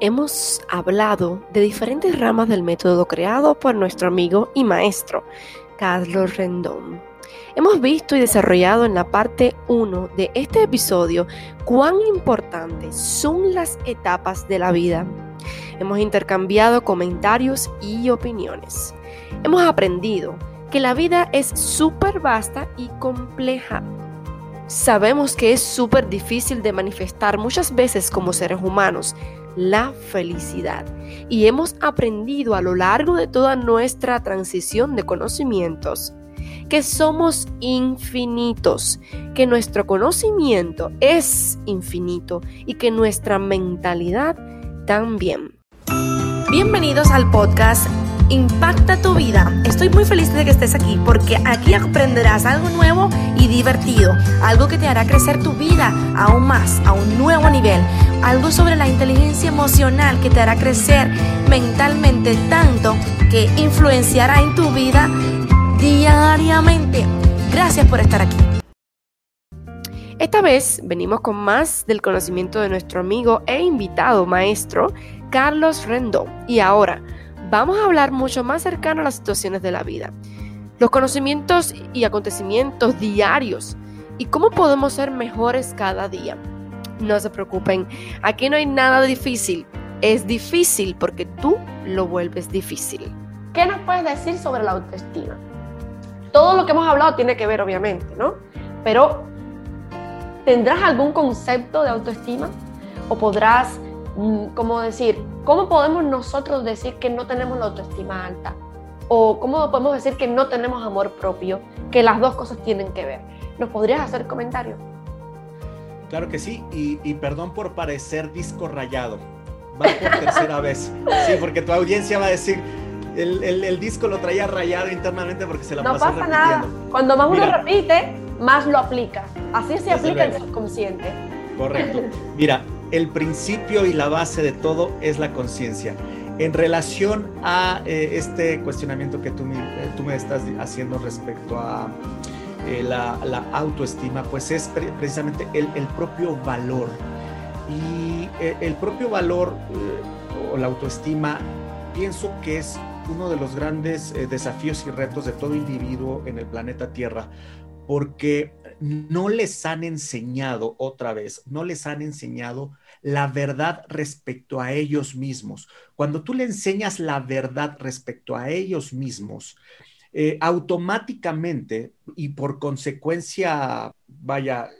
hemos hablado de diferentes ramas del método creado por nuestro amigo y maestro, Carlos Rendón. Hemos visto y desarrollado en la parte 1 de este episodio cuán importantes son las etapas de la vida. Hemos intercambiado comentarios y opiniones. Hemos aprendido que la vida es súper vasta y compleja. Sabemos que es súper difícil de manifestar muchas veces como seres humanos la felicidad. Y hemos aprendido a lo largo de toda nuestra transición de conocimientos que somos infinitos, que nuestro conocimiento es infinito y que nuestra mentalidad también. Bienvenidos al podcast Impacta tu vida. Estoy muy feliz de que estés aquí porque aquí aprenderás algo nuevo y divertido, algo que te hará crecer tu vida aún más, a un nuevo nivel, algo sobre la inteligencia emocional que te hará crecer mentalmente tanto que influenciará en tu vida diariamente. Gracias por estar aquí. Esta vez venimos con más del conocimiento de nuestro amigo e invitado maestro Carlos Rendón. Y ahora vamos a hablar mucho más cercano a las situaciones de la vida, los conocimientos y acontecimientos diarios y cómo podemos ser mejores cada día. No se preocupen, aquí no hay nada difícil. Es difícil porque tú lo vuelves difícil. ¿Qué nos puedes decir sobre la autoestima? Todo lo que hemos hablado tiene que ver, obviamente, ¿no? Pero, ¿tendrás algún concepto de autoestima? ¿O podrás, mm, cómo decir, cómo podemos nosotros decir que no tenemos la autoestima alta? ¿O cómo podemos decir que no tenemos amor propio? Que las dos cosas tienen que ver. ¿Nos podrías hacer comentarios? Claro que sí, y, perdón por parecer disco rayado. Va por tercera vez. Sí, porque tu audiencia va a decir, el, disco lo traía rayado internamente porque se la No pasa nada. Cuando más uno repite, más lo aplica. Así se aplica el subconsciente. Correcto. Mira, el principio y la base de todo es la conciencia. En relación a eh, este cuestionamiento que tú me, eh, tú me, estás haciendo respecto a eh, la, autoestima, pues es precisamente el, propio valor. Y el propio valor o la autoestima pienso que es uno de los grandes desafíos y retos de todo individuo en el planeta Tierra, porque no les han enseñado otra vez, no les han enseñado la verdad respecto a ellos mismos. Cuando tú le enseñas la verdad respecto a ellos mismos, eh, automáticamente y por consecuencia, vaya,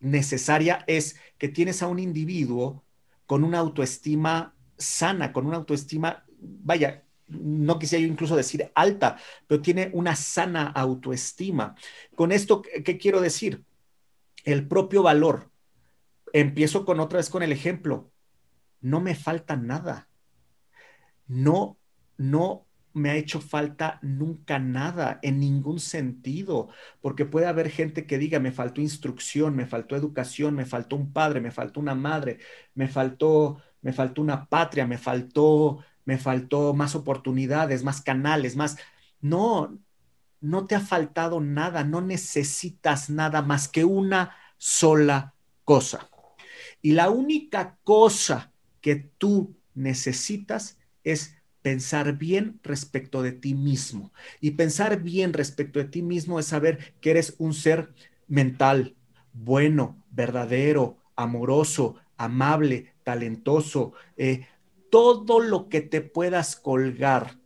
necesaria es que tienes a un individuo con una autoestima sana, con una autoestima, vaya, no quisiera yo incluso decir alta, pero tiene una sana autoestima. Con esto, ¿qué quiero decir? El propio valor. Empiezo con otra vez con el ejemplo. No me falta nada. No, no me ha hecho falta nunca nada, en ningún sentido, porque puede haber gente que diga, me faltó instrucción, me faltó educación, me faltó un padre, me faltó una madre, me faltó, me faltó una patria, me faltó me faltó más oportunidades, más canales, más... No, no te ha faltado nada, no necesitas nada más que una sola cosa. Y la única cosa que tú necesitas es pensar bien respecto de ti mismo. Y pensar bien respecto de ti mismo es saber que eres un ser mental, bueno, verdadero, amoroso, amable, talentoso, eh, todo lo que te puedas colgar.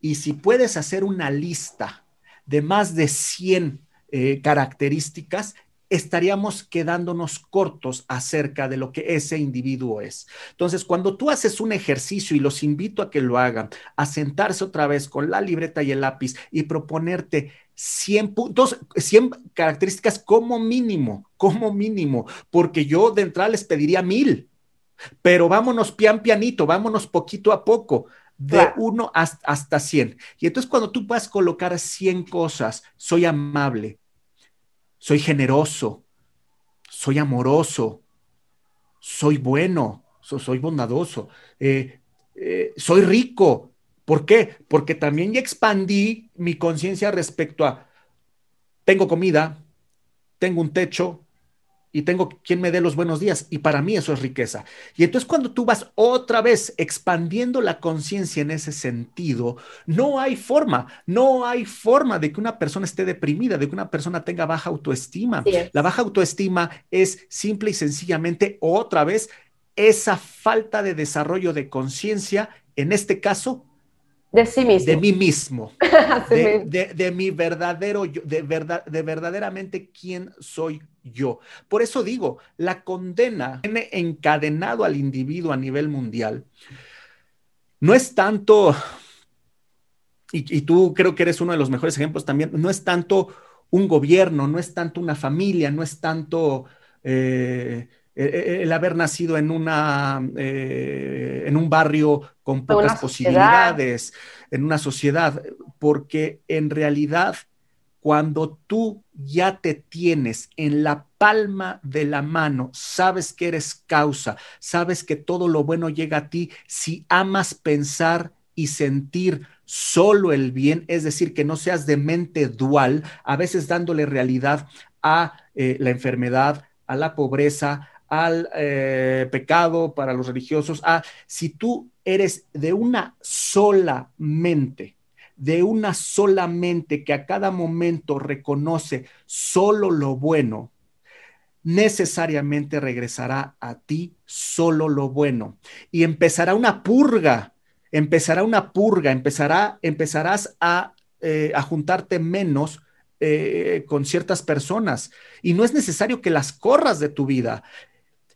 Y si puedes hacer una lista de más de 100 eh, características, estaríamos quedándonos cortos acerca de lo que ese individuo es. Entonces, cuando tú haces un ejercicio y los invito a que lo hagan, a sentarse otra vez con la libreta y el lápiz y proponerte 100 puntos, 100 características como mínimo, como mínimo, porque yo de entrada les pediría mil pero vámonos pian pianito, vámonos poquito a poco, de uno hasta, 100. Y entonces cuando tú puedas colocar 100 cosas, soy amable, soy generoso, soy amoroso, soy bueno, soy bondadoso, eh, eh, soy rico. ¿Por qué? Porque también ya expandí mi conciencia respecto a, tengo comida, tengo un techo, y tengo quien me dé los buenos días y para mí eso es riqueza. Y entonces cuando tú vas otra vez expandiendo la conciencia en ese sentido, no hay forma, no hay forma de que una persona esté deprimida, de que una persona tenga baja autoestima. La baja autoestima es simple y sencillamente otra vez esa falta de desarrollo de conciencia, en este caso, de sí mismo. De mí mismo. de, mi verdadero yo, de, verdad, de verdaderamente quién soy yo. Por eso digo, la condena tiene encadenado al individuo a nivel mundial. No es tanto, y, tú creo que eres uno de los mejores ejemplos también, no es tanto un gobierno, no es tanto una familia, no es tanto... Eh, el haber nacido en, una, eh, en un barrio con pocas posibilidades, en una sociedad, porque en realidad cuando tú ya te tienes en la palma de la mano, sabes que eres causa, sabes que todo lo bueno llega a ti, si amas pensar y sentir solo el bien, es decir, que no seas de mente dual, a veces dándole realidad a eh, la enfermedad, a la pobreza, al eh, pecado para los religiosos, a si tú eres de una sola mente, de una sola mente que a cada momento reconoce solo lo bueno, necesariamente regresará a ti solo lo bueno. Y empezará una purga, empezará una purga, empezará, empezarás a, eh, a juntarte menos eh, con ciertas personas. Y no es necesario que las corras de tu vida.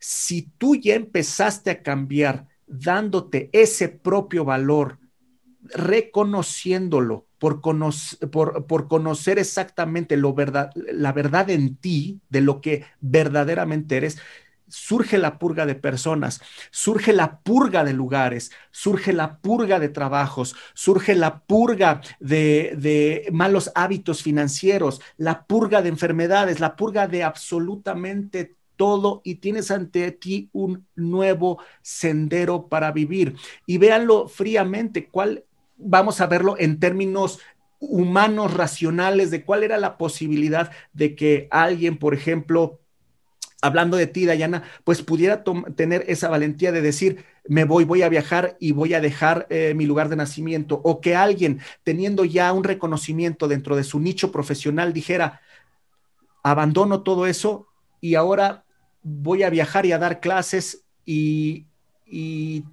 Si tú ya empezaste a cambiar dándote ese propio valor, reconociéndolo por, por, conocer exactamente lo verdad, la verdad en ti, de lo que verdaderamente eres, surge la purga de personas, surge la purga de lugares, surge la purga de trabajos, surge la purga de, de, malos hábitos financieros, la purga de enfermedades, la purga de absolutamente todo y tienes ante ti un nuevo sendero para vivir. Y véanlo fríamente, cuál vamos a verlo en términos humanos, racionales, de cuál era la posibilidad de que alguien, por ejemplo, hablando de ti, Dayana, pues pudiera tener esa valentía de decir, me voy, voy a viajar y voy a dejar eh, mi lugar de nacimiento, o que alguien, teniendo ya un reconocimiento dentro de su nicho profesional, dijera, abandono todo eso y ahora voy a viajar y a dar clases y,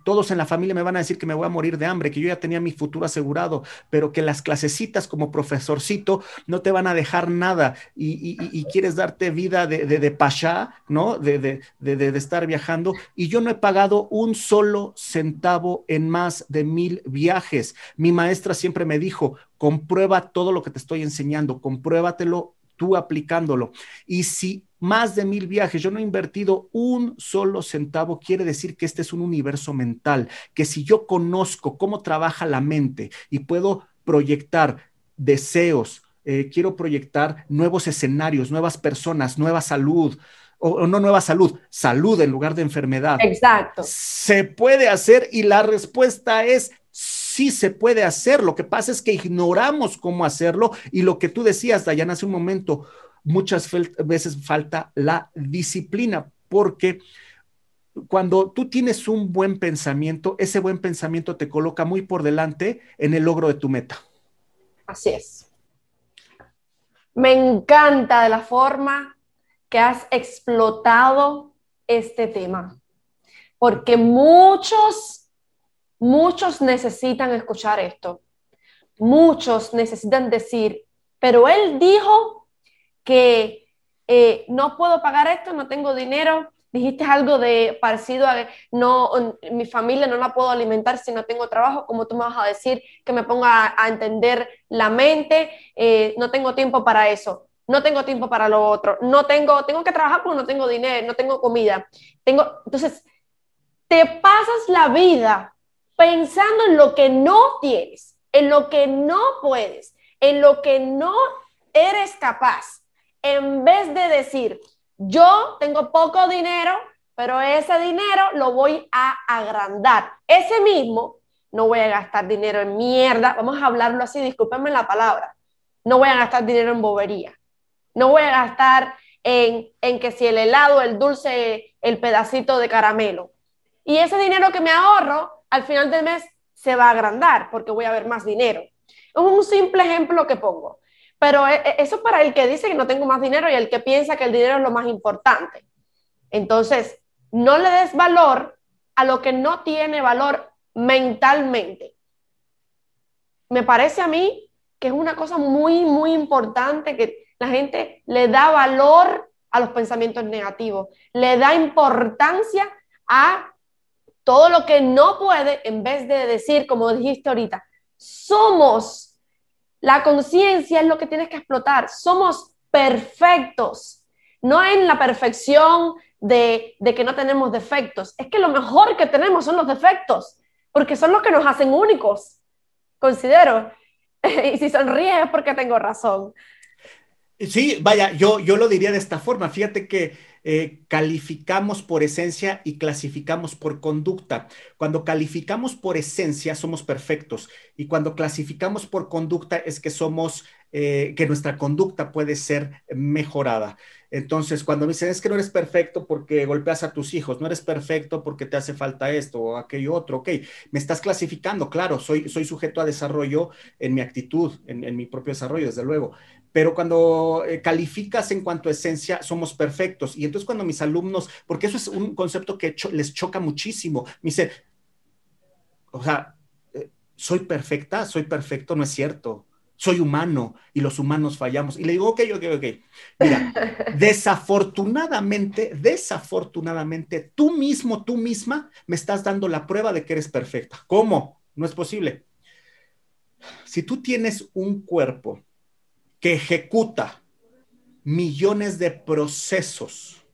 todos en la familia me van a decir que me voy a morir de hambre, que yo ya tenía mi futuro asegurado, pero que las clasecitas como profesorcito no te van a dejar nada y, quieres darte vida de, de, pasha, ¿no? De, de, estar viajando. Y yo no he pagado un solo centavo en más de mil viajes. Mi maestra siempre me dijo, comprueba todo lo que te estoy enseñando, compruébatelo tú aplicándolo. Y si más de mil viajes, yo no he invertido un solo centavo, quiere decir que este es un universo mental, que si yo conozco cómo trabaja la mente y puedo proyectar deseos, eh, quiero proyectar nuevos escenarios, nuevas personas, nueva salud, o, no nueva salud, salud en lugar de enfermedad. Exacto. Se puede hacer y la respuesta es sí se puede hacer. Lo que pasa es que ignoramos cómo hacerlo y lo que tú decías, Dayan, hace un momento, muchas veces falta la disciplina, porque cuando tú tienes un buen pensamiento, ese buen pensamiento te coloca muy por delante en el logro de tu meta. Así es. Me encanta de la forma que has explotado este tema, porque muchos Muchos necesitan escuchar esto. Muchos necesitan decir, pero él dijo que eh, no puedo pagar esto, no tengo dinero. Dijiste algo de parecido a no, mi familia no la puedo alimentar si no tengo trabajo. ¿Cómo tú me vas a decir que me ponga a, entender la mente? Eh, no tengo tiempo para eso no tengo tiempo para lo otro, no tengo, tengo que trabajar porque no tengo dinero, no tengo comida. Tengo, entonces, te pasas la vida pensando en lo que no tienes, en lo que no puedes, en lo que no eres capaz, en vez de decir, yo tengo poco dinero, pero ese dinero lo voy a agrandar. Ese mismo, no voy a gastar dinero en mierda, vamos a hablarlo así, discúlpenme la palabra, no voy a gastar dinero en bobería, no voy a gastar en, en que si el helado, el dulce, el pedacito de caramelo. Y ese dinero que me ahorro, al final del mes se va a agrandar porque voy a ver más dinero. Es un simple ejemplo que pongo. Pero e, e, eso para el que dice que no tengo más dinero y el que piensa que el dinero es lo más importante. Entonces, no le des valor a lo que no tiene valor mentalmente. Me parece a mí que es una cosa muy, muy importante que la gente le da valor a los pensamientos negativos, le da importancia a todo lo que no puede en vez de decir, como dijiste ahorita, somos, la conciencia es lo que tienes que explotar, somos perfectos, no en la perfección de, que no tenemos defectos, es que lo mejor que tenemos son los defectos, porque son los que nos hacen únicos, considero. y si sonríes es porque tengo razón. Sí, vaya, yo, yo lo diría de esta forma. Fíjate que eh, calificamos por esencia y clasificamos por conducta. Cuando calificamos por esencia somos perfectos y cuando clasificamos por conducta es que somos, eh, que nuestra conducta puede ser mejorada. Entonces, cuando me dicen es que no eres perfecto porque golpeas a tus hijos, no eres perfecto porque te hace falta esto o aquello otro, ok, me estás clasificando, claro, soy, soy sujeto a desarrollo en mi actitud, en, en mi propio desarrollo, desde luego, pero cuando eh, calificas en cuanto a esencia, somos perfectos. Y entonces cuando mis alumnos, porque eso es un concepto que les choca muchísimo, me dice, o sea, eh, soy perfecta, soy perfecto, no es cierto. Soy humano y los humanos fallamos. Y le digo, ok, ok, ok. Mira, desafortunadamente, desafortunadamente, tú mismo, tú misma, me estás dando la prueba de que eres perfecta. ¿Cómo? No es posible. Si tú tienes un cuerpo que ejecuta millones de procesos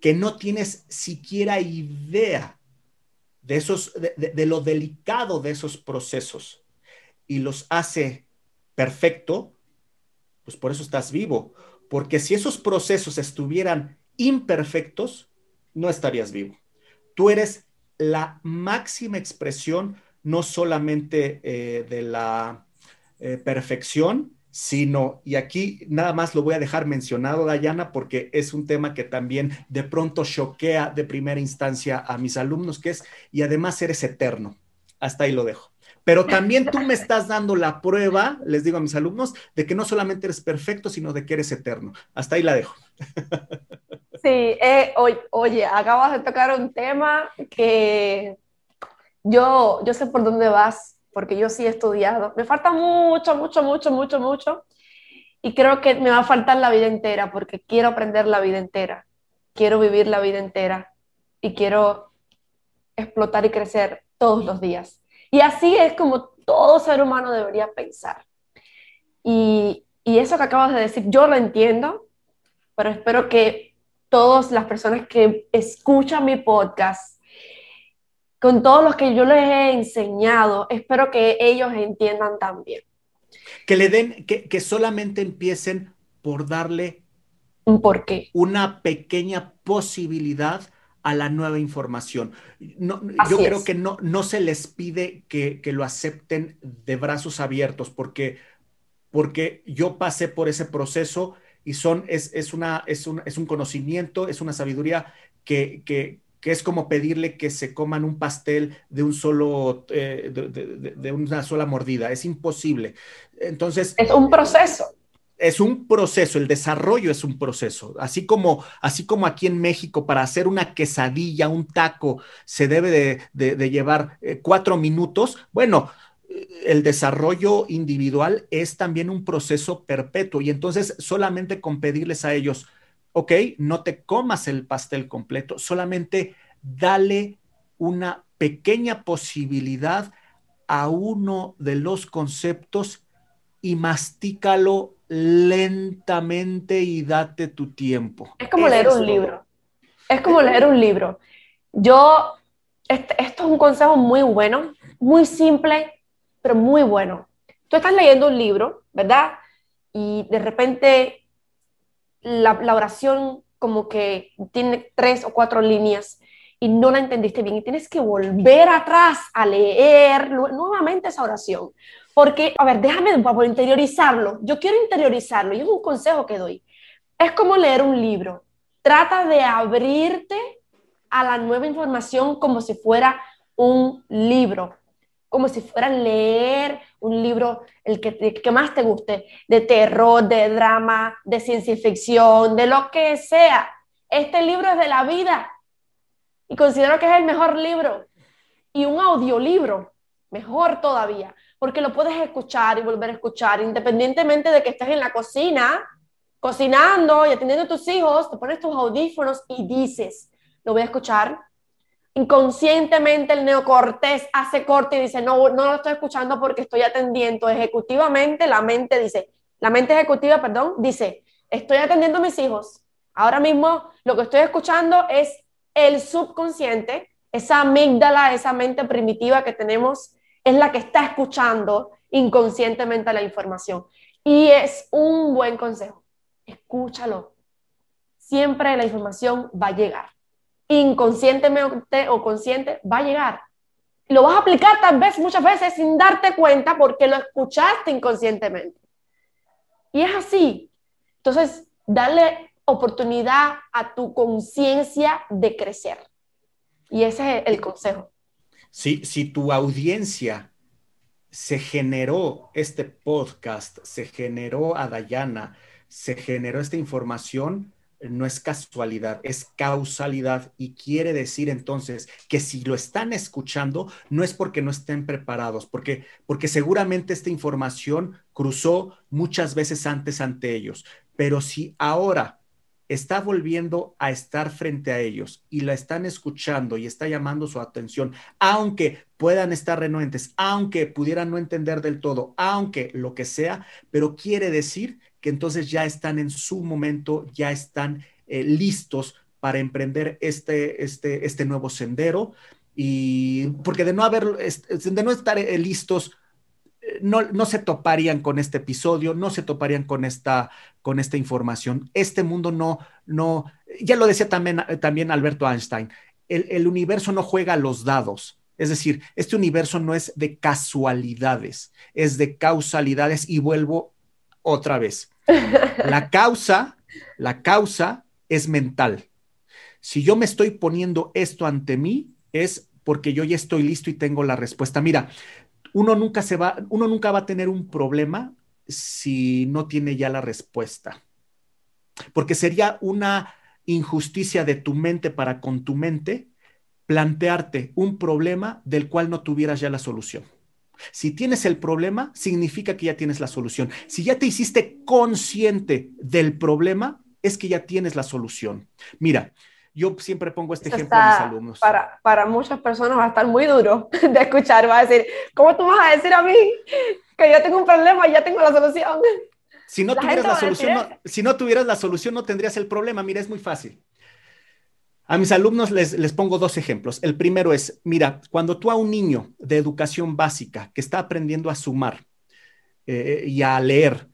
que no tienes siquiera idea de, esos, de, lo delicado de esos procesos y los hace perfecto, pues por eso estás vivo. Porque si esos procesos estuvieran imperfectos, no estarías vivo. Tú eres la máxima expresión no solamente eh, de la eh, perfección, sino, y aquí nada más lo voy a dejar mencionado, Dayana, porque es un tema que también de pronto choquea de primera instancia a mis alumnos, que es, y además eres eterno. Hasta ahí lo dejo. Pero también tú me estás dando la prueba, les digo a mis alumnos, de que no solamente eres perfecto, sino de que eres eterno. Hasta ahí la dejo. Sí, eh, oye, acabas de tocar un tema que yo, yo sé por dónde vas porque yo sí he estudiado. Me falta mucho, mucho, mucho, mucho, mucho. Y creo que me va a faltar la vida entera porque quiero aprender la vida entera. Quiero vivir la vida entera y quiero explotar y crecer todos los días. Y así es como todo ser humano debería pensar. Y, y eso que acabas de decir, yo lo entiendo, pero espero que todas las personas que escuchan mi podcast con todos los que yo les he enseñado, espero que ellos entiendan también. Que le den, que, que solamente empiecen por darle un porqué. Una pequeña posibilidad a la nueva información. No, yo creo que no, no se les pide que, que, lo acepten de brazos abiertos, porque, porque yo pasé por ese proceso y son, es, es, una, es, un, es un conocimiento, es una sabiduría que, que, que es como pedirle que se coman un pastel de un solo, eh, de, una sola mordida. Es imposible. Entonces. Es un proceso. Es un proceso, el desarrollo es un proceso. Así como, así como aquí en México, para hacer una quesadilla, un taco, se debe de, llevar eh, cuatro minutos. Bueno, el desarrollo individual es también un proceso perpetuo. Y entonces, solamente con pedirles a ellos, ok, no te comas el pastel completo, solamente dale una pequeña posibilidad a uno de los conceptos y mastícalo lentamente y date tu tiempo. Es como leer un libro. Es como leer un libro. Yo, este, esto es un consejo muy bueno, muy simple, pero muy bueno. Tú estás leyendo un libro, ¿verdad? Y de repente la, oración como que tiene tres o cuatro líneas y no la entendiste bien y tienes que volver atrás a leer nuevamente esa oración. Porque, a ver, déjame por interiorizarlo. Yo quiero interiorizarlo y es un consejo que doy. es como leer un libro. Trata de abrirte a la nueva información como si fuera un libro, como si fuera leer un libro, el que, que más te guste, de terror, de drama, de ciencia ficción, de lo que sea. Este libro es de la vida y considero que es el mejor libro. Y un audiolibro, mejor todavía, porque lo puedes escuchar y volver a escuchar, independientemente de que estés en la cocina, cocinando y atendiendo a tus hijos, te pones tus audífonos y dices, lo voy a escuchar. Inconscientemente el neocortés hace corte y dice, no, no lo estoy escuchando porque estoy atendiendo. Ejecutivamente la mente dice, la mente ejecutiva, perdón, dice, estoy atendiendo a mis hijos. Ahora mismo lo que estoy escuchando es el subconsciente, esa amígdala, esa mente primitiva que tenemos, es la que está escuchando inconscientemente la información. Y es un buen consejo. Escúchalo. Siempre la información va a llegar inconscientemente o consciente, va a llegar. Lo vas a aplicar tal vez muchas veces sin darte cuenta porque lo escuchaste inconscientemente. Y es así. Entonces, dale oportunidad a tu conciencia de crecer. Y ese es el consejo. Si, si tu audiencia se generó este podcast, se generó a Dayana, se generó esta información, no es casualidad, es causalidad y quiere decir entonces que si lo están escuchando no es porque no estén preparados, porque porque seguramente esta información cruzó muchas veces antes ante ellos, pero si ahora está volviendo a estar frente a ellos y la están escuchando y está llamando su atención, aunque puedan estar renuentes, aunque pudieran no entender del todo, aunque lo que sea, pero quiere decir que entonces ya están en su momento, ya están eh, listos para emprender este, este, este nuevo sendero. Y porque de no haber, de no estar eh, listos, no, no, se toparían con este episodio, no se toparían con esta, con esta información. Este mundo no, no, ya lo decía también, también Alberto Einstein, el, el universo no juega a los dados. Es decir, este universo no es de casualidades, es de causalidades y vuelvo otra vez. La causa, la causa es mental. Si yo me estoy poniendo esto ante mí, es porque yo ya estoy listo y tengo la respuesta. Mira, uno nunca se va, uno nunca va a tener un problema si no tiene ya la respuesta. Porque sería una injusticia de tu mente para con tu mente plantearte un problema del cual no tuvieras ya la solución. Si tienes el problema, significa que ya tienes la solución. Si ya te hiciste consciente del problema, es que ya tienes la solución. Mira, yo siempre pongo este ejemplo a mis alumnos. Para, para muchas personas va a estar muy duro de escuchar, va a decir, ¿cómo tú vas a decir a mí que yo tengo un problema y ya tengo la solución? Si no, tuvieras la solución, si no tuvieras la solución, no tendrías el problema. Mira, es muy fácil. A mis alumnos les, pongo dos ejemplos. El primero es, mira, cuando tú a un niño de educación básica que está aprendiendo a sumar eh, y a leer,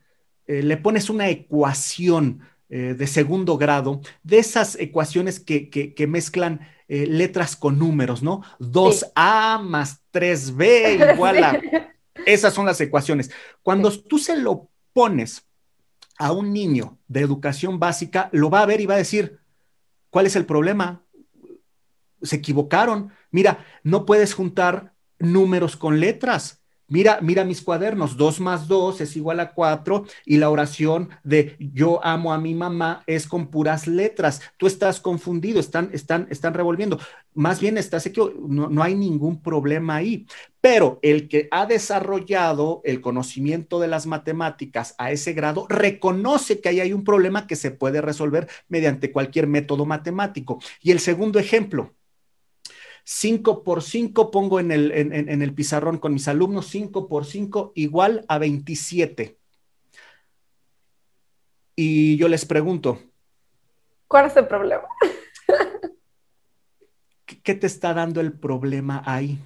eh, le pones una ecuación eh, de segundo grado, de esas ecuaciones que, mezclan letras con números, ¿no? 2A más 3B igual a... Esas son las ecuaciones. Cuando tú se lo pones a un niño de educación básica, lo va a ver y va a decir, ¿Cuál es el problema? Se equivocaron. Mira, no puedes juntar números con letras. Mira, mira mis cuadernos, 2 más 2 es igual a 4 y la oración de yo amo a mi mamá es con puras letras. Tú estás confundido, están, están, están revolviendo. Más bien estás equivocado, no, no hay ningún problema ahí. Pero el que ha desarrollado el conocimiento de las matemáticas a ese grado reconoce que ahí hay un problema que se puede resolver mediante cualquier método matemático. Y el segundo ejemplo, 5 por 5 pongo en el, en, el pizarrón con mis alumnos, 5 por 5 igual a 27. Y yo les pregunto. ¿Cuál es el problema? ¿Qué te está dando el problema ahí?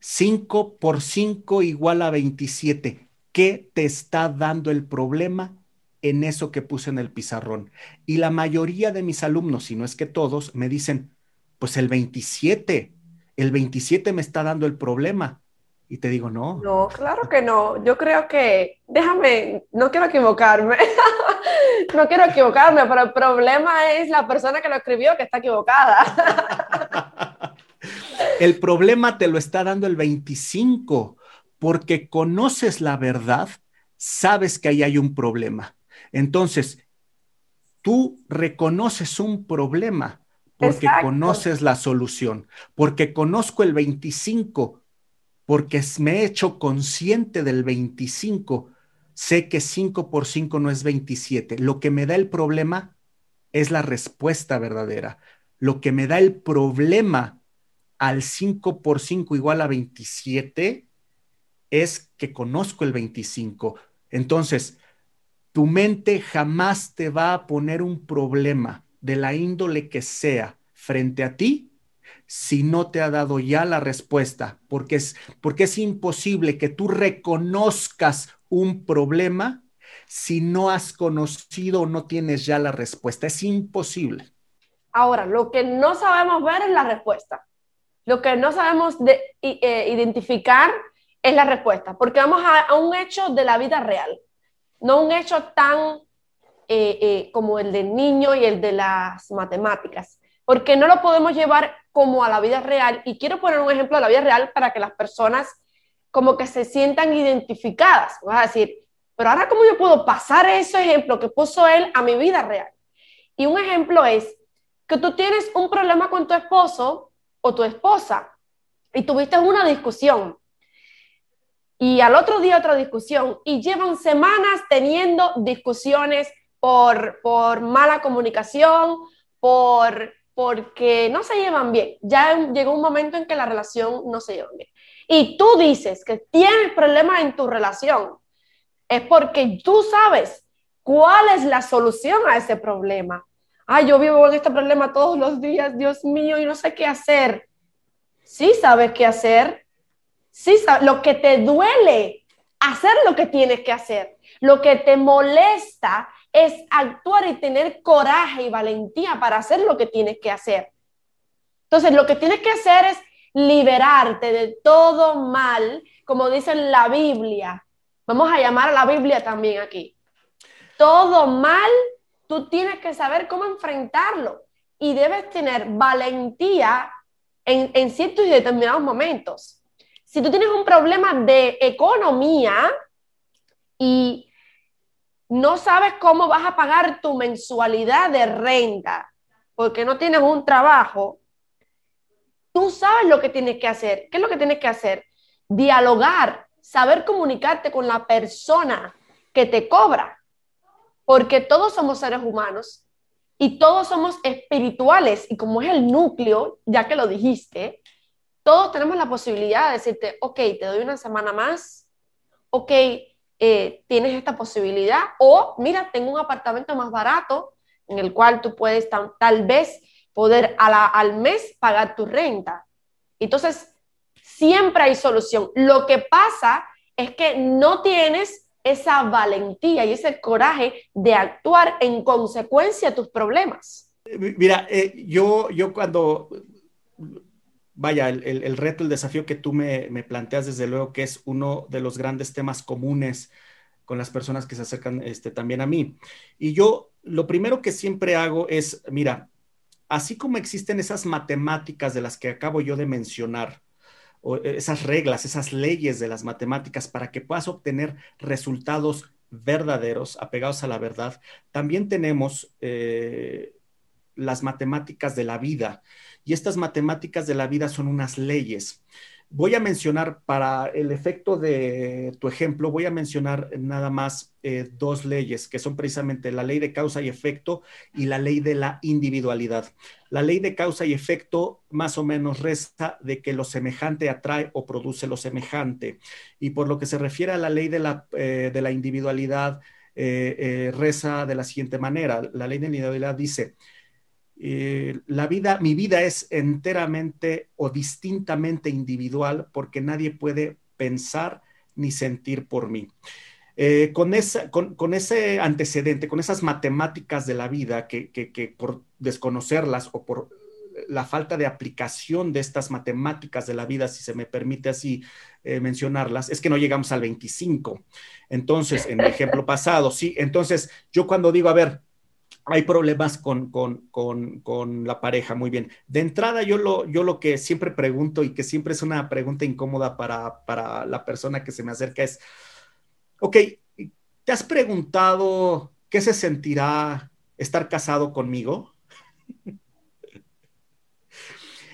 5 por 5 igual a 27. ¿Qué te está dando el problema en eso que puse en el pizarrón? Y la mayoría de mis alumnos, si no es que todos, me dicen, pues el 27, el 27 me está dando el problema. Y te digo, no. No, claro que no. Yo creo que, déjame, no quiero equivocarme, no quiero equivocarme, pero el problema es la persona que lo escribió que está equivocada. el problema te lo está dando el 25, porque conoces la verdad, sabes que ahí hay un problema. Entonces, tú reconoces un problema porque conoces la solución, porque conozco el 25 porque me he hecho consciente del 25. Sé que 5 por 5 no es 27. Lo que me da el problema es la respuesta verdadera. Lo que me da el problema al 5 por 5 igual a 27 es que conozco el 25. Entonces, tu mente jamás te va a poner un problema de la índole que sea frente a ti si no te ha dado ya la respuesta, porque es, porque es imposible que tú reconozcas un problema si no has conocido o no tienes ya la respuesta. Es imposible. Ahora, lo que no sabemos ver es la respuesta. Lo que no sabemos eh, identificar es la respuesta, porque vamos a, un hecho de la vida real, no un hecho tan eh, eh, como el del niño y el de las matemáticas, porque no lo podemos llevar como a la vida real. Y quiero poner un ejemplo de la vida real para que las personas como que se sientan identificadas. Vas a decir, pero ahora cómo yo puedo pasar ese ejemplo que puso él a mi vida real. Y un ejemplo es que tú tienes un problema con tu esposo o tu esposa y tuviste una discusión. Y al otro día otra discusión y llevan semanas teniendo discusiones por, por mala comunicación, por porque no se llevan bien. Ya llegó un momento en que la relación no se lleva bien. Y tú dices que tienes problemas en tu relación, es porque tú sabes cuál es la solución a ese problema. Ay, yo vivo con este problema todos los días, Dios mío, y no sé qué hacer. Sí sabes qué hacer. Sí sabes lo que te duele, hacer lo que tienes que hacer. Lo que te molesta es actuar y tener coraje y valentía para hacer lo que tienes que hacer. Entonces, lo que tienes que hacer es liberarte de todo mal, como dice la Biblia. Vamos a llamar a la Biblia también aquí. Todo mal, tú tienes que saber cómo enfrentarlo y debes tener valentía en, en ciertos y determinados momentos. Si tú tienes un problema de economía y no sabes cómo vas a pagar tu mensualidad de renta porque no tienes un trabajo, tú sabes lo que tienes que hacer. ¿Qué es lo que tienes que hacer? Dialogar, saber comunicarte con la persona que te cobra, porque todos somos seres humanos y todos somos espirituales y como es el núcleo, ya que lo dijiste, todos tenemos la posibilidad de decirte, ok, te doy una semana más, ok, eh, tienes esta posibilidad. O mira, tengo un apartamento más barato en el cual tú puedes tal vez poder al mes pagar tu renta. Entonces, siempre hay solución. Lo que pasa es que no tienes esa valentía y ese coraje de actuar en consecuencia de tus problemas. Mira, eh, yo, yo cuando vaya, el, reto, el desafío que tú me, planteas, desde luego que es uno de los grandes temas comunes con las personas que se acercan este, también a mí. Y yo lo primero que siempre hago es, mira, así como existen esas matemáticas de las que acabo yo de mencionar, o esas reglas, esas leyes de las matemáticas para que puedas obtener resultados verdaderos, apegados a la verdad, también tenemos eh, las matemáticas de la vida y estas matemáticas de la vida son unas leyes. Voy a mencionar para el efecto de tu ejemplo, voy a mencionar nada más eh, dos leyes, que son precisamente la ley de causa y efecto y la ley de la individualidad. La ley de causa y efecto más o menos resta de que lo semejante atrae o produce lo semejante. Y por lo que se refiere a la ley de la, eh, de la individualidad, eh, reza de la siguiente manera. La ley de la individualidad dice, eh, la vida, mi vida es enteramente o distintamente individual porque nadie puede pensar ni sentir por mí. Eh, con, esa, con, ese antecedente, con esas matemáticas de la vida que, por desconocerlas o por la falta de aplicación de estas matemáticas de la vida, si se me permite así eh, mencionarlas, es que no llegamos al 25. Entonces, en el ejemplo pasado, sí, entonces yo cuando digo, a ver, hay problemas con, la pareja, muy bien. De entrada, yo lo, yo lo que siempre pregunto y que siempre es una pregunta incómoda para, para la persona que se me acerca es, ok, ¿te has preguntado qué se sentirá estar casado conmigo?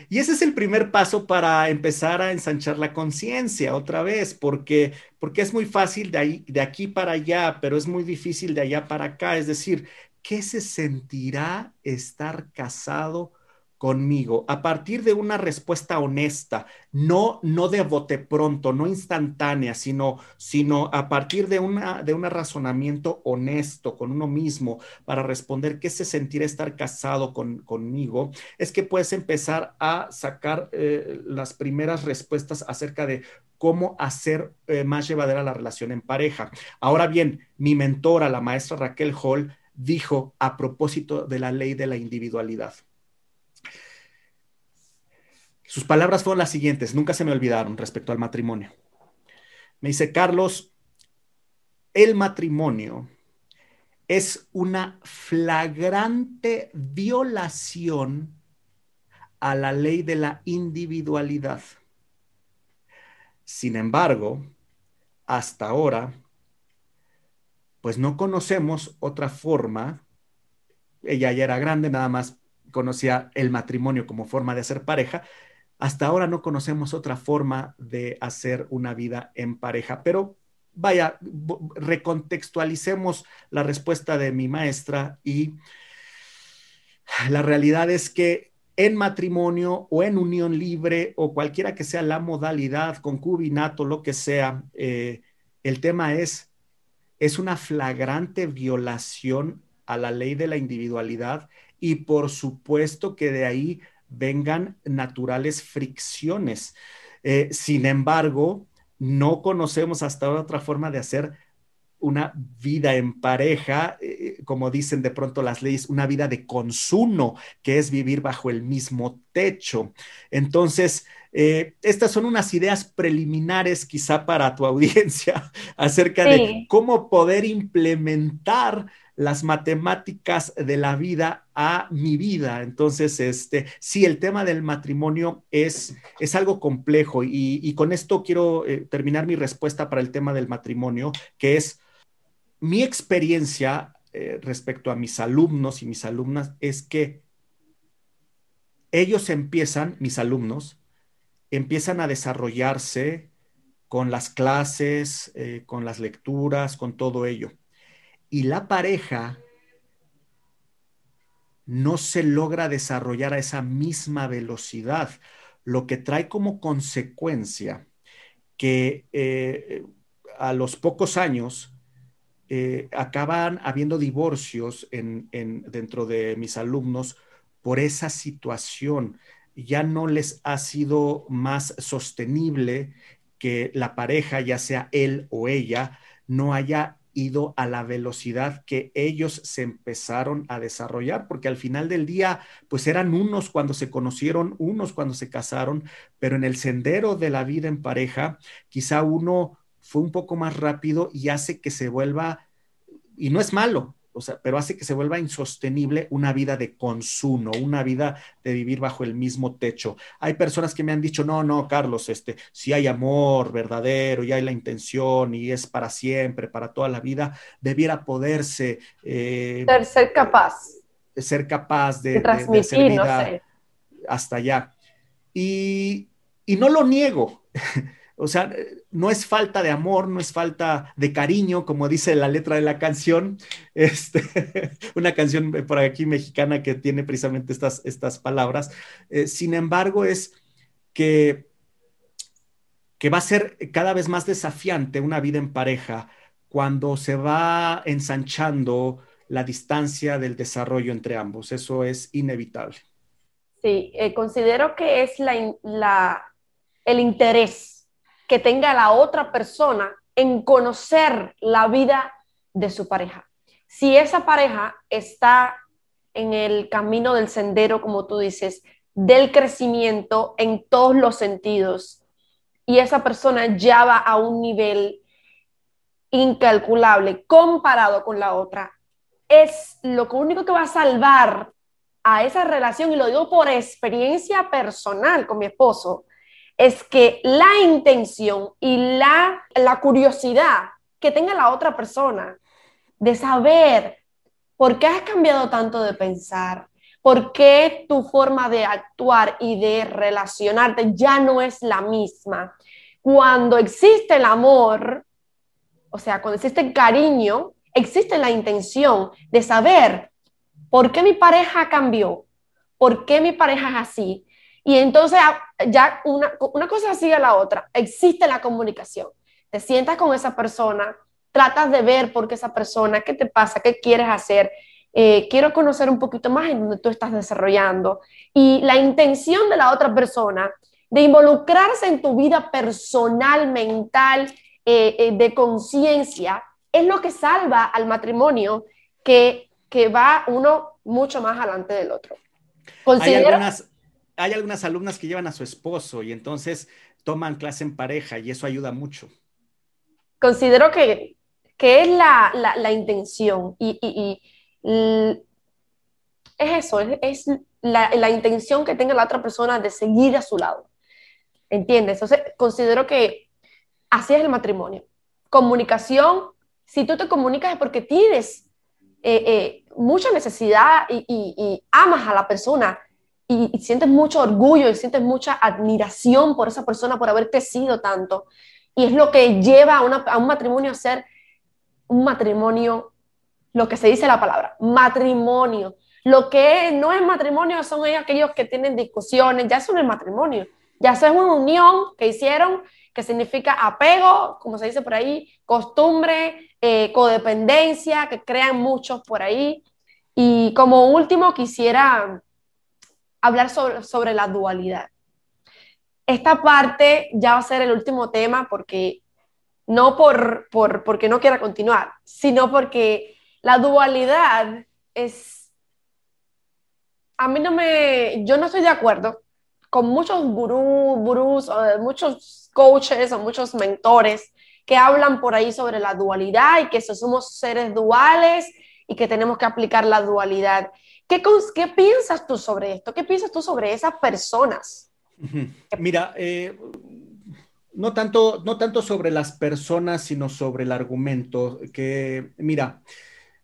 Y ese es el primer paso para empezar a ensanchar la conciencia otra vez, porque, porque es muy fácil de, ahí, de aquí para allá, pero es muy difícil de allá para acá. Es decir, ¿qué se sentirá estar casado conmigo a partir de una respuesta honesta, no, no de bote pronto, no instantánea, sino, sino a partir de, una, de un razonamiento honesto con uno mismo para responder qué se sentirá estar casado con, conmigo, es que puedes empezar a sacar eh, las primeras respuestas acerca de cómo hacer eh, más llevadera la relación en pareja. Ahora bien, mi mentora, la maestra Raquel Hall, dijo a propósito de la ley de la individualidad. Sus palabras fueron las siguientes, nunca se me olvidaron respecto al matrimonio. Me dice, Carlos, el matrimonio es una flagrante violación a la ley de la individualidad. Sin embargo, hasta ahora pues no conocemos otra forma. Ella ya era grande, nada más conocía el matrimonio como forma de hacer pareja. Hasta ahora no conocemos otra forma de hacer una vida en pareja, pero vaya, recontextualicemos la respuesta de mi maestra y la realidad es que en matrimonio o en unión libre o cualquiera que sea la modalidad, concubinato, lo que sea, eh, el tema es es una flagrante violación a la ley de la individualidad y por supuesto que de ahí vengan naturales fricciones. Eh, sin embargo, no conocemos hasta otra forma de hacer una vida en pareja, eh, como dicen de pronto las leyes, una vida de consumo, que es vivir bajo el mismo techo. Entonces, eh, estas son unas ideas preliminares quizá para tu audiencia acerca de cómo poder implementar las matemáticas de la vida a mi vida. Entonces, este, sí, el tema del matrimonio es, es algo complejo y, con esto quiero eh, terminar mi respuesta para el tema del matrimonio, que es mi experiencia eh, respecto a mis alumnos y mis alumnas es que ellos empiezan, mis alumnos, empiezan a desarrollarse con las clases, eh, con las lecturas, con todo ello. Y la pareja no se logra desarrollar a esa misma velocidad, lo que trae como consecuencia que eh, a los pocos años eh, acaban habiendo divorcios en, dentro de mis alumnos por esa situación ya no les ha sido más sostenible que la pareja, ya sea él o ella, no haya ido a la velocidad que ellos se empezaron a desarrollar, porque al final del día, pues eran unos cuando se conocieron, unos cuando se casaron, pero en el sendero de la vida en pareja, quizá uno fue un poco más rápido y hace que se vuelva, y no es malo, o sea, pero hace que se vuelva insostenible una vida de consumo, una vida de vivir bajo el mismo techo. Hay personas que me han dicho, no, no, Carlos, este, si hay amor verdadero y hay la intención y es para siempre, para toda la vida, debiera poderse... Eh, ser, capaz. Ser capaz de, transmitir, no sé. hasta allá. Y, y no lo niego. O sea, no es falta de amor, no es falta de cariño, como dice la letra de la canción. Este, una canción por aquí mexicana que tiene precisamente estas, estas palabras. Eh, sin embargo, es que, que va a ser cada vez más desafiante una vida en pareja cuando se va ensanchando la distancia del desarrollo entre ambos. Eso es inevitable. Sí, eh, considero que es la, el interés que tenga la otra persona en conocer la vida de su pareja. Si esa pareja está en el camino del sendero, como tú dices, del crecimiento en todos los sentidos y esa persona ya va a un nivel incalculable comparado con la otra, es lo único que va a salvar a esa relación, y lo digo por experiencia personal con mi esposo, es que la intención y la, la curiosidad que tenga la otra persona de saber por qué has cambiado tanto de pensar, por qué tu forma de actuar y de relacionarte ya no es la misma. Cuando existe el amor, o sea, cuando existe el cariño, existe la intención de saber por qué mi pareja cambió, por qué mi pareja es así. Y entonces ah, ya una, una cosa sigue a la otra, existe la comunicación. Te sientas con esa persona, tratas de ver por qué esa persona, qué te pasa, qué quieres hacer. Eh, quiero conocer un poquito más en donde tú estás desarrollando. Y la intención de la otra persona de involucrarse en tu vida personal, mental, eh, eh, de conciencia, es lo que salva al matrimonio que, que va uno mucho más adelante del otro. Hay algunas, hay algunas alumnas que llevan a su esposo y entonces toman clase en pareja y eso ayuda mucho. Considero que, que es la, la, la intención y, y, y, es eso, es, es la, la, intención que tenga la otra persona de seguir a su lado. ¿Entiendes? Entonces, considero que así es el matrimonio. Comunicación, si tú te comunicas es porque tienes eh, eh, mucha necesidad y, y, amas a la persona y, y, sientes mucho orgullo y sientes mucha admiración por esa persona por haber crecido tanto. Y es lo que lleva a, una, a un matrimonio a ser un matrimonio, lo que se dice la palabra, matrimonio. Lo que no es matrimonio son aquellos que tienen discusiones, ya eso no es matrimonio, ya eso es una unión que hicieron que significa apego, como se dice por ahí, costumbre, eh, codependencia, que crean muchos por ahí. Y como último quisiera hablar sobre, sobre la dualidad. Esta parte ya va a ser el último tema porque no por, por, porque no quiera continuar, sino porque la dualidad es, a mí no me, yo no estoy de acuerdo con muchos gurús, gurús, muchos coaches o muchos mentores que hablan por ahí sobre la dualidad y que somos seres duales y que tenemos que aplicar la dualidad. ¿Qué, qué piensas tú sobre esto? ¿Qué piensas tú sobre esas personas? Mira, eh, no, tanto, no tanto sobre las personas, sino sobre el argumento, que, mira,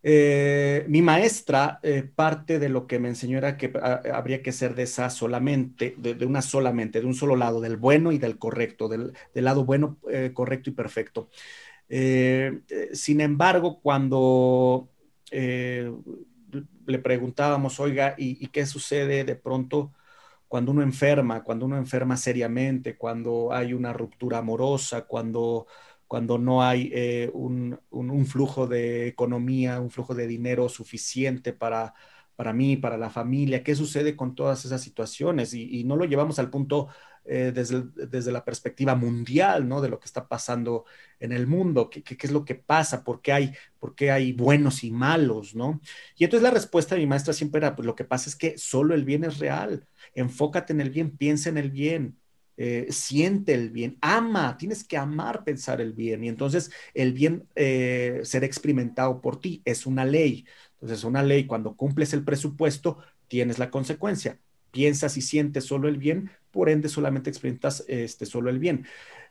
eh, mi maestra, eh, parte de lo que me enseñó era que ah, habría que ser de esa solamente, de, una solamente, de un solo lado, del bueno y del correcto, del, lado bueno, eh, correcto y perfecto. sin embargo, cuando le preguntábamos, oiga, ¿y, ¿y, qué sucede de pronto cuando uno enferma, cuando uno enferma seriamente, cuando hay una ruptura amorosa, cuando cuando no hay eh, un, flujo de economía, un flujo de dinero suficiente para, para mí, para la familia. ¿Qué sucede con todas esas situaciones? Y, no lo llevamos al punto eh, desde, desde, la perspectiva mundial, ¿no? De lo que está pasando en el mundo, qué, qué, es lo que pasa, por qué, hay, por qué hay buenos y malos, ¿no? Y entonces la respuesta de mi maestra siempre era, pues lo que pasa es que solo el bien es real, enfócate en el bien, piensa en el bien, eh, siente el bien, ama, tienes que amar pensar el bien y entonces el bien eh, será experimentado por ti, es una ley. Entonces, una ley, cuando cumples el presupuesto, tienes la consecuencia. Piensas y sientes solo el bien, por ende solamente experimentas este, solo el bien.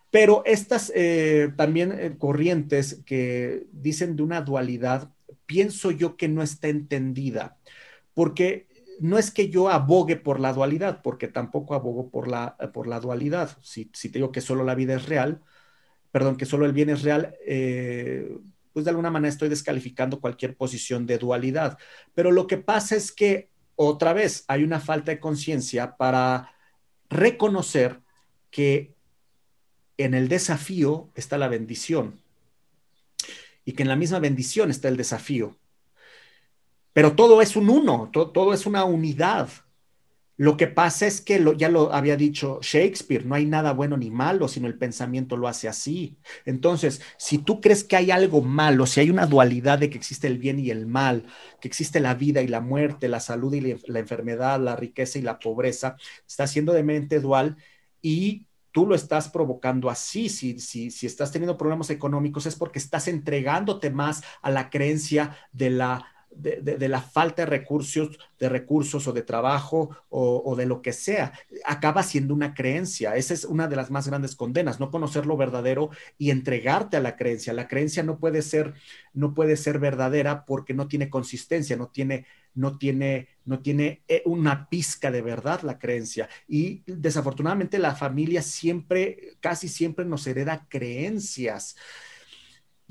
Pero estas eh, también corrientes que dicen de una dualidad, pienso yo que no está entendida, porque no es que yo abogue por la dualidad, porque tampoco abogo por la, por la dualidad. Si, si te digo que solo la vida es real, perdón, que solo el bien es real, eh, pues de alguna manera estoy descalificando cualquier posición de dualidad. Pero lo que pasa es que, otra vez, hay una falta de conciencia para reconocer que en el desafío está la bendición y que en la misma bendición está el desafío pero todo es un uno, todo, es una unidad. Lo que pasa es que ya lo había dicho Shakespeare, no hay nada bueno ni malo, sino el pensamiento lo hace así. Entonces, si tú crees que hay algo malo, si hay una dualidad de que existe el bien y el mal, que existe la vida y la muerte, la salud y la, enfermedad, la riqueza y la pobreza, está siendo de mente dual y tú lo estás provocando así. Si, si, si estás teniendo problemas económicos es porque estás entregándote más a la creencia de la de, la falta de recursos, de recursos o de trabajo o, de lo que sea, acaba siendo una creencia. Esa es una de las más grandes condenas, no conocer lo verdadero y entregarte a la creencia. La creencia no puede ser, no puede ser verdadera porque no tiene consistencia, no tiene, no tiene, no tiene eh, una pizca de verdad la creencia. Y desafortunadamente la familia siempre, casi siempre nos hereda creencias.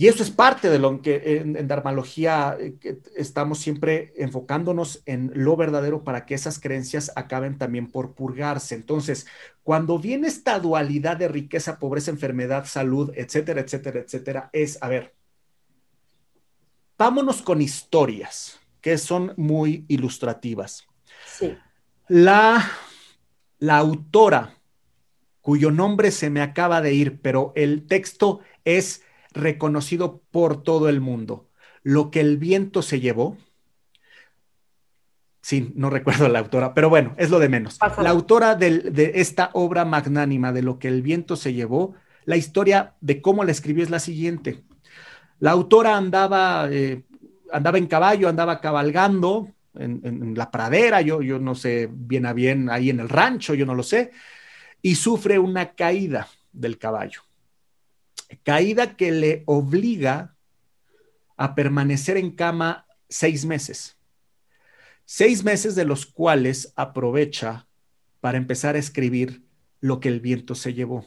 Y eso es parte de lo que en, en Dharmalogía eh, estamos siempre enfocándonos en lo verdadero para que esas creencias acaben también por purgarse. Entonces, cuando viene esta dualidad de riqueza, pobreza, enfermedad, salud, etcétera, etcétera, etcétera, es, a ver, vámonos con historias que son muy ilustrativas. Sí. La, la autora, cuyo nombre se me acaba de ir, pero el texto es reconocido por todo el mundo. Lo que el viento se llevó. Sí, no recuerdo la autora, pero bueno, es lo de menos. La autora de esta obra magnánima, de lo que el viento se llevó, la historia de cómo la escribió es la siguiente. La autora andaba, eh, andaba en caballo, andaba cabalgando en, en, la pradera, yo, yo no sé bien a bien ahí en el rancho, yo no lo sé, y sufre una caída del caballo caída que le obliga a permanecer en cama seis meses. Seis meses de los cuales aprovecha para empezar a escribir lo que el viento se llevó.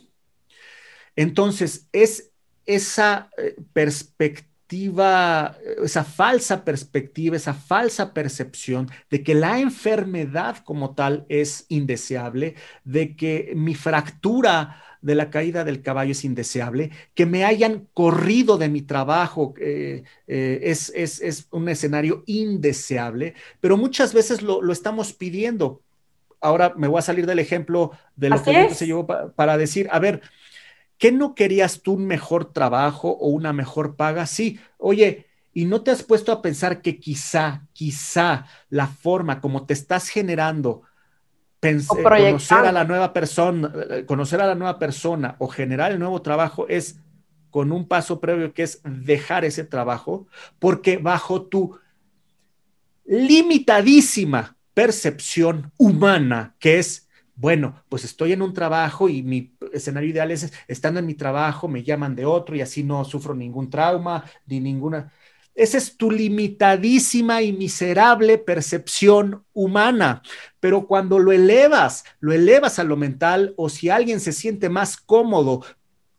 Entonces, es esa eh, perspectiva, esa falsa perspectiva, esa falsa percepción de que la enfermedad como tal es indeseable, de que mi fractura de la caída del caballo es indeseable, que me hayan corrido de mi trabajo eh, eh, es, un escenario indeseable, pero muchas veces lo, estamos pidiendo. Ahora me voy a salir del ejemplo de lo que se llevó para decir, a ver, ¿qué no querías tú un mejor trabajo o una mejor paga? Sí, oye, y no te has puesto a pensar que quizá, quizá la forma como te estás generando conocer a la nueva persona, eh, conocer a la nueva persona o generar el nuevo trabajo es con un paso previo que es dejar ese trabajo, porque bajo tu limitadísima percepción humana, que es, bueno, pues estoy en un trabajo y mi escenario ideal es, estando en mi trabajo, me llaman de otro y así no sufro ningún trauma ni ninguna esa es tu limitadísima y miserable percepción humana. Pero cuando lo elevas, lo elevas a lo mental o si alguien se siente más cómodo,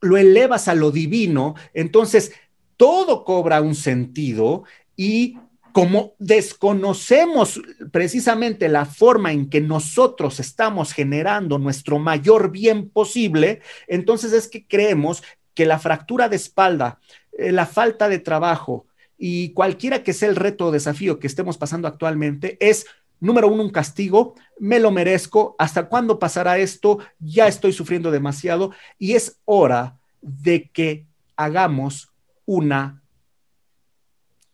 lo elevas a lo divino, entonces todo cobra un sentido y como desconocemos precisamente la forma en que nosotros estamos generando nuestro mayor bien posible, entonces es que creemos que la fractura de espalda, eh, la falta de trabajo, y cualquiera que sea el reto o desafío que estemos pasando actualmente es, número uno, un castigo, me lo merezco, ¿hasta cuándo pasará esto? Ya estoy sufriendo demasiado y es hora de que hagamos una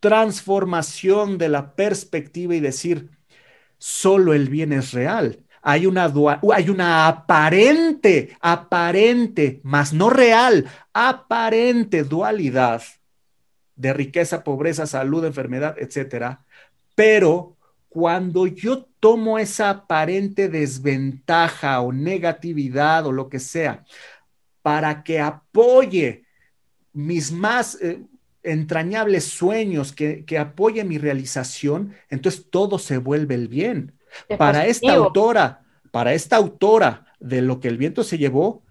transformación de la perspectiva y decir, solo el bien es real. Hay una, hay una aparente, aparente, más no real, aparente dualidad de riqueza, pobreza, salud, enfermedad, etcétera. Pero cuando yo tomo esa aparente desventaja o negatividad o lo que sea para que apoye mis más eh, entrañables sueños, que, que, apoye mi realización, entonces todo se vuelve el bien. para esta autora, para esta autora de lo que el viento se llevó,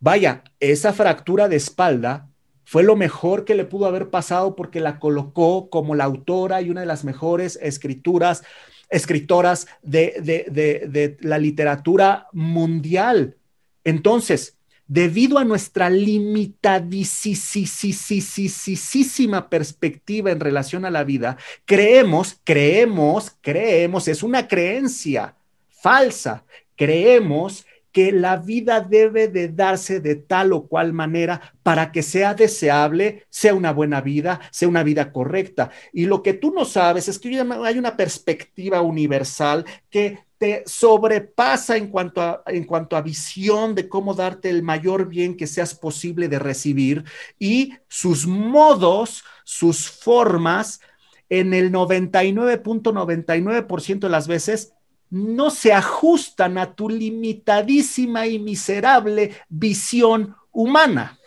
vaya, esa fractura de espalda fue lo mejor que le pudo haber pasado porque la colocó como la autora y una de las mejores escrituras, escritoras de, la literatura mundial. Entonces, debido a nuestra limitadísima perspectiva en relación a la vida, creemos, creemos, creemos, es una creencia falsa. Creemos que la vida debe de darse de tal o cual manera para que sea deseable, sea una buena vida, sea una vida correcta. Y lo que tú no sabes es que hay una perspectiva universal que te sobrepasa en cuanto, a, en cuanto a visión de cómo darte el mayor bien que seas posible de recibir y sus modos, sus formas, en el 99.99% de las veces no se ajustan a tu limitadísima y miserable visión humana.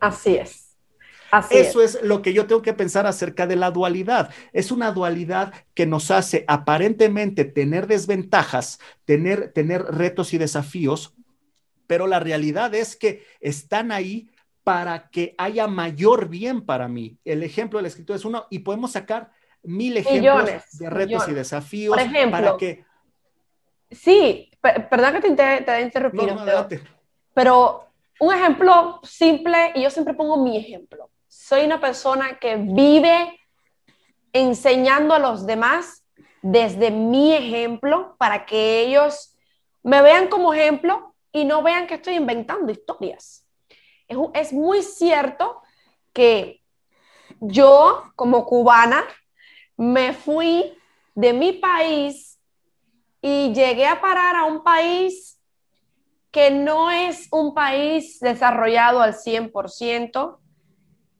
Así es. Eso es. lo que yo tengo que pensar acerca de la dualidad. Es una dualidad que nos hace aparentemente tener desventajas, tener, tener retos y desafíos, pero la realidad es que están ahí para que haya mayor bien para mí. El ejemplo del escritor es uno y podemos sacar mil ejemplos de retos y desafíos para que... Sí, perdón que te, te interrumpir, pero, un ejemplo simple, y yo siempre pongo mi ejemplo. Soy una persona que vive enseñando a los demás desde mi ejemplo para que ellos me vean como ejemplo y no vean que estoy inventando historias. Es, es muy cierto que yo, como cubana, me fui de mi país y llegué a parar a un país que no es un país desarrollado al 100%,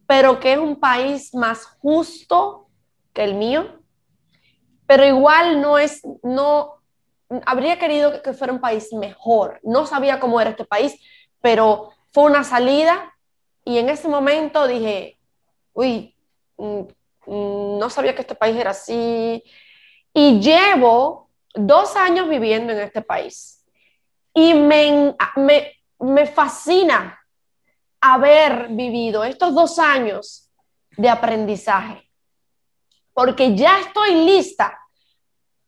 pero que es un país más justo que el mío, pero igual no es, no, habría querido que fuera un país mejor. No sabía cómo era este país, pero fue una salida y en ese momento dije, uy, mm, no sabía que este país era así. Y llevo dos años viviendo en este país. Y me, me, me fascina haber vivido estos dos años de aprendizaje, porque ya estoy lista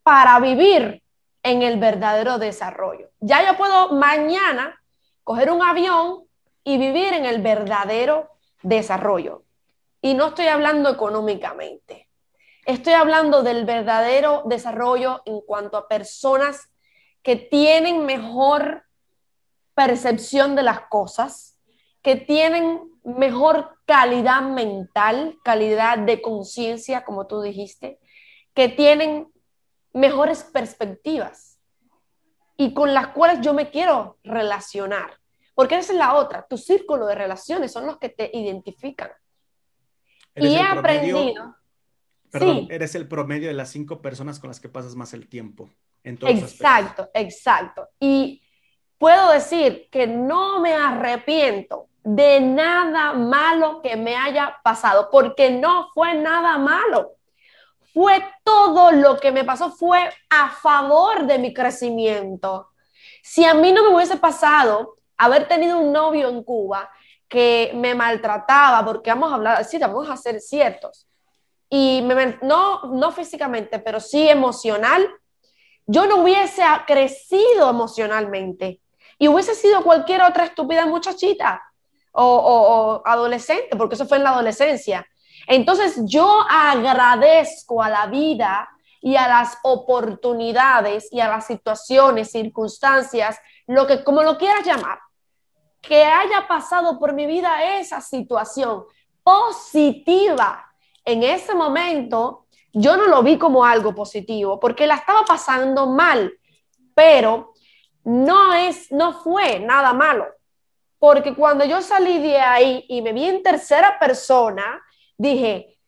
para vivir en el verdadero desarrollo. Ya yo puedo mañana coger un avión y vivir en el verdadero desarrollo. Y no estoy hablando económicamente. Estoy hablando del verdadero desarrollo en cuanto a personas que tienen mejor percepción de las cosas, que tienen mejor calidad mental, calidad de conciencia, como tú dijiste, que tienen mejores perspectivas y con las cuales yo me quiero relacionar. Porque esa es la otra, tu círculo de relaciones son los que te identifican y he aprendido. Perdón, eres el promedio de las cinco personas con las que pasas más el tiempo. En todos exacto, exacto. Y puedo decir que no me arrepiento de nada malo que me haya pasado, porque no fue nada malo. Fue todo lo que me pasó, fue a favor de mi crecimiento. Si a mí no me hubiese pasado haber tenido un novio en Cuba, que me maltrataba, porque vamos a hablar, sí, vamos a ser ciertos, y no, no físicamente, pero sí emocional, yo no hubiese crecido emocionalmente. Y hubiese sido cualquier otra estúpida muchachita o, o adolescente, porque eso fue en la adolescencia. Entonces yo agradezco a la vida y a las oportunidades y a las situaciones, circunstancias, lo que como lo quieras llamar, que haya pasado por mi vida esa situación positiva en ese momento, yo no lo vi como algo positivo porque la estaba pasando mal, pero no es no fue nada malo. Porque cuando yo salí de ahí y me vi en tercera persona, dije,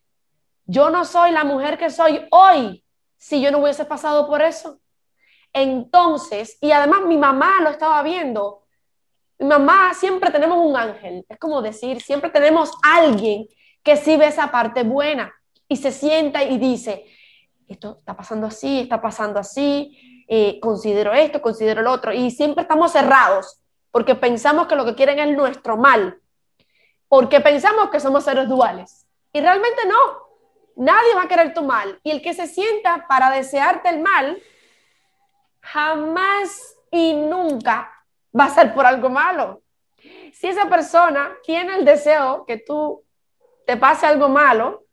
yo no soy la mujer que soy hoy si yo no hubiese pasado por eso. Entonces, y además mi mamá lo estaba viendo, mi mamá, siempre tenemos un ángel. Es como decir, siempre tenemos alguien que sí ve esa parte buena y se sienta y dice, esto está pasando así, está pasando así, eh, considero esto, considero lo otro. Y siempre estamos cerrados porque pensamos que lo que quieren es nuestro mal, porque pensamos que somos seres duales. Y realmente no. Nadie va a querer tu mal. Y el que se sienta para desearte el mal, jamás y nunca va a ser por algo malo. Si esa persona tiene el deseo que tú te pase algo malo,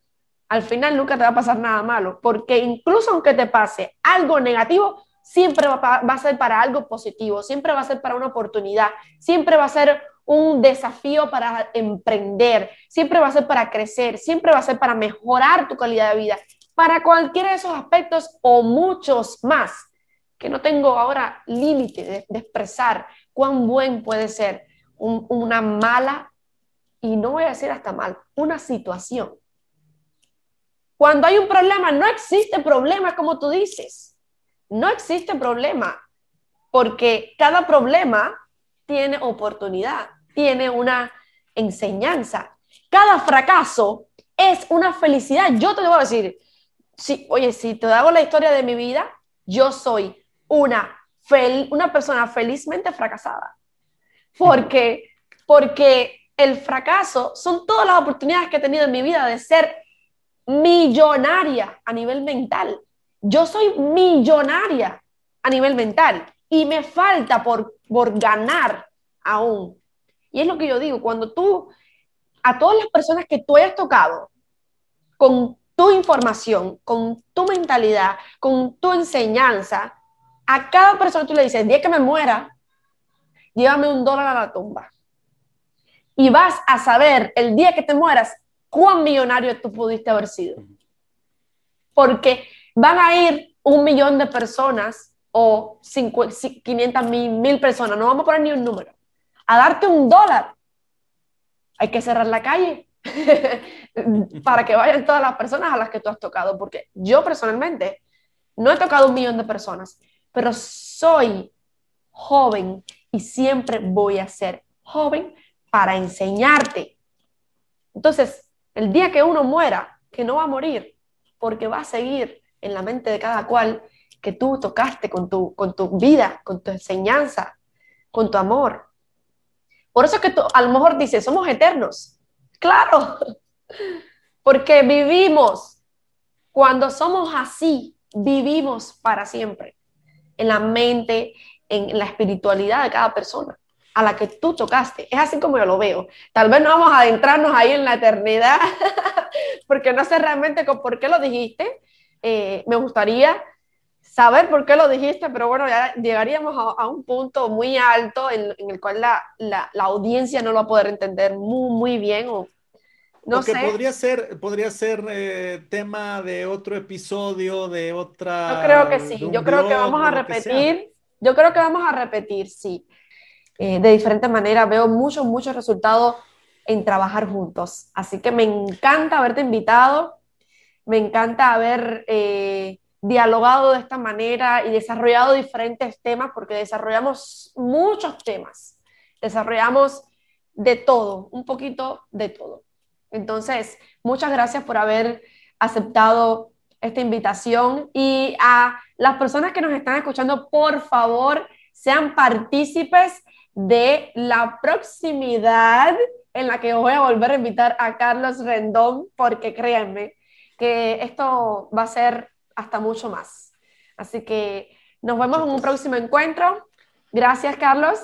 al final nunca te va a pasar nada malo, porque incluso aunque te pase algo negativo, siempre va, a ser para algo positivo, siempre va a ser para una oportunidad, siempre va a ser un desafío para emprender, siempre va a ser para crecer, siempre va a ser para mejorar tu calidad de vida, para cualquiera de esos aspectos o muchos más, que no tengo ahora límite de, expresar cuán buen puede ser una mala, y no voy a decir hasta mal, una situación. Cuando hay un problema, no existe problema como tú dices. No existe problema, porque cada problema tiene oportunidad, tiene una enseñanza. Cada fracaso es una felicidad. Yo te voy a decir, si, oye, si te hago la historia de mi vida, yo soy una, una persona felizmente fracasada. Porque, porque el fracaso son todas las oportunidades que he tenido en mi vida de ser millonaria a nivel mental. Yo soy millonaria a nivel mental y me falta por, por ganar aún. Y es lo que yo digo, cuando tú, a todas las personas que tú hayas tocado, con tu información, con tu mentalidad, con tu enseñanza, a cada persona tú le dices, el día que me muera, llévame un dólar a la tumba. Y vas a saber el día que te mueras cuán millonario tú pudiste haber sido. Porque van a ir un millón de personas o 500 mil, mil personas, no vamos a poner ni un número, a darte un dólar. Hay que cerrar la calle para que vayan todas las personas a las que tú has tocado, porque yo personalmente no he tocado un millón de personas, pero soy joven y siempre voy a ser joven para enseñarte. Entonces, el día que uno muera, que no va a morir, porque va a seguir en la mente de cada cual que tú tocaste con tu, con tu vida, con tu enseñanza, con tu amor. Por eso es que tú, a lo mejor dices, somos eternos. Claro, porque vivimos, cuando somos así, vivimos para siempre, en la mente, en la espiritualidad de cada persona a la que tú tocaste. Es así como yo lo veo. Tal vez no vamos a adentrarnos ahí en la eternidad, porque no sé realmente por qué lo dijiste. Eh, me gustaría saber por qué lo dijiste, pero bueno, ya llegaríamos a, un punto muy alto en, el cual la, la, audiencia no lo va a poder entender muy, muy bien no sé. podría ser, podría ser eh, tema de otro episodio, de otra. Yo creo que sí, yo creo que vamos a repetir, yo creo que vamos a repetir, sí. Eh, de diferente manera, veo muchos, muchos resultados en trabajar juntos. Así que me encanta haberte invitado, me encanta haber eh, dialogado de esta manera y desarrollado diferentes temas, porque desarrollamos muchos temas, desarrollamos de todo, un poquito de todo. Entonces, muchas gracias por haber aceptado esta invitación y a las personas que nos están escuchando, por favor, sean partícipes de la proximidad en la que voy a volver a invitar a Carlos Rendón, porque créanme que esto va a ser hasta mucho más. Así que nos vemos en un próximo encuentro. Gracias, Carlos.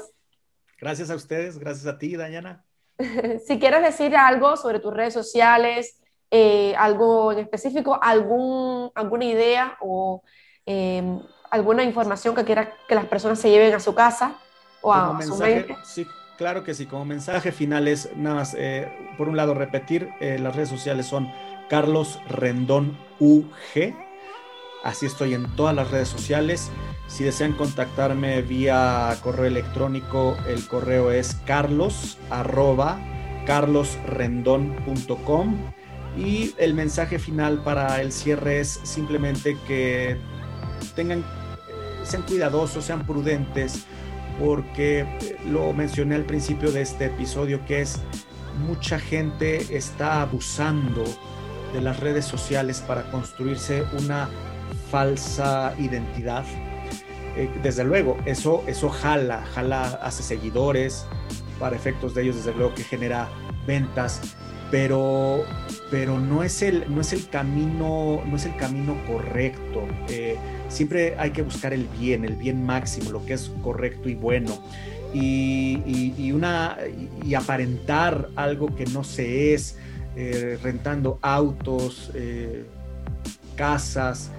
Gracias a ustedes, gracias a ti, Dayana. si quieres decir algo sobre tus redes sociales, eh, algo en específico, algún, alguna idea o em, alguna información que quieras que las personas se lleven a su casa o a, su mente. Sí, claro que sí. Como mensaje final es nada más, eh, por un lado, repetir, eh, las redes sociales son Carlos Rendón UG Así estoy en todas las redes sociales. Si desean contactarme vía correo electrónico, el correo es carlos carlosrendón.com y el mensaje final para el cierre es simplemente que tengan, eh, sean cuidadosos, sean prudentes, porque lo mencioné al principio de este episodio, que es mucha gente está abusando de las redes sociales para construirse una falsa identidad. Eh, desde luego, eso, eso jala, jala, hace seguidores, para efectos de ellos, desde luego que genera ventas, pero, pero no, es el, no, es el camino, no es el camino correcto. Eh, siempre hay que buscar el bien, el bien máximo, lo que es correcto y bueno. Y, una, y aparentar algo que no se es, eh, rentando autos, casas,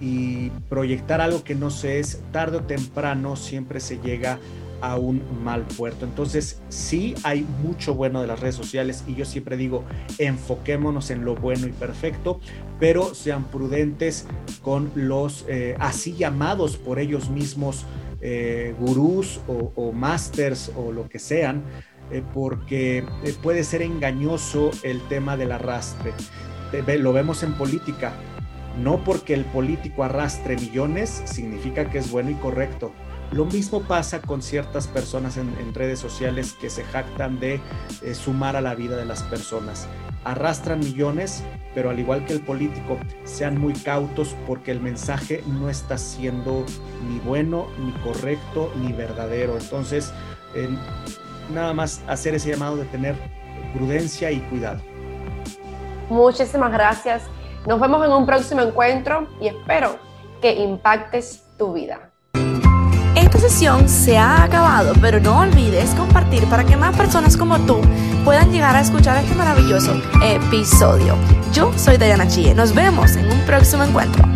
y proyectar algo que no se es, tarde o temprano siempre se llega a un mal puerto. Entonces, sí hay mucho bueno de las redes sociales y yo siempre digo, enfoquémonos en lo bueno y perfecto, pero sean prudentes con los eh, así llamados por ellos mismos eh, gurús o, masters o lo que sean, eh, porque puede ser engañoso el tema del arrastre. Lo vemos en política. No porque el político arrastre millones significa que es bueno y correcto lo mismo pasa con ciertas personas en, redes sociales que se jactan de eh, sumar a la vida de las personas. Arrastran millones, pero al igual que el político, sean muy cautos porque el mensaje no está siendo ni bueno, ni correcto, ni verdadero. Entonces, nada más hacer ese llamado de tener prudencia y cuidado. Muchísimas gracias. Nos vemos en un próximo encuentro y espero que impactes tu vida. Esta sesión se ha acabado, pero no olvides compartir para que más personas como tú puedan llegar a escuchar este maravilloso episodio. Yo soy Dayana Chie. Nos vemos en un próximo encuentro.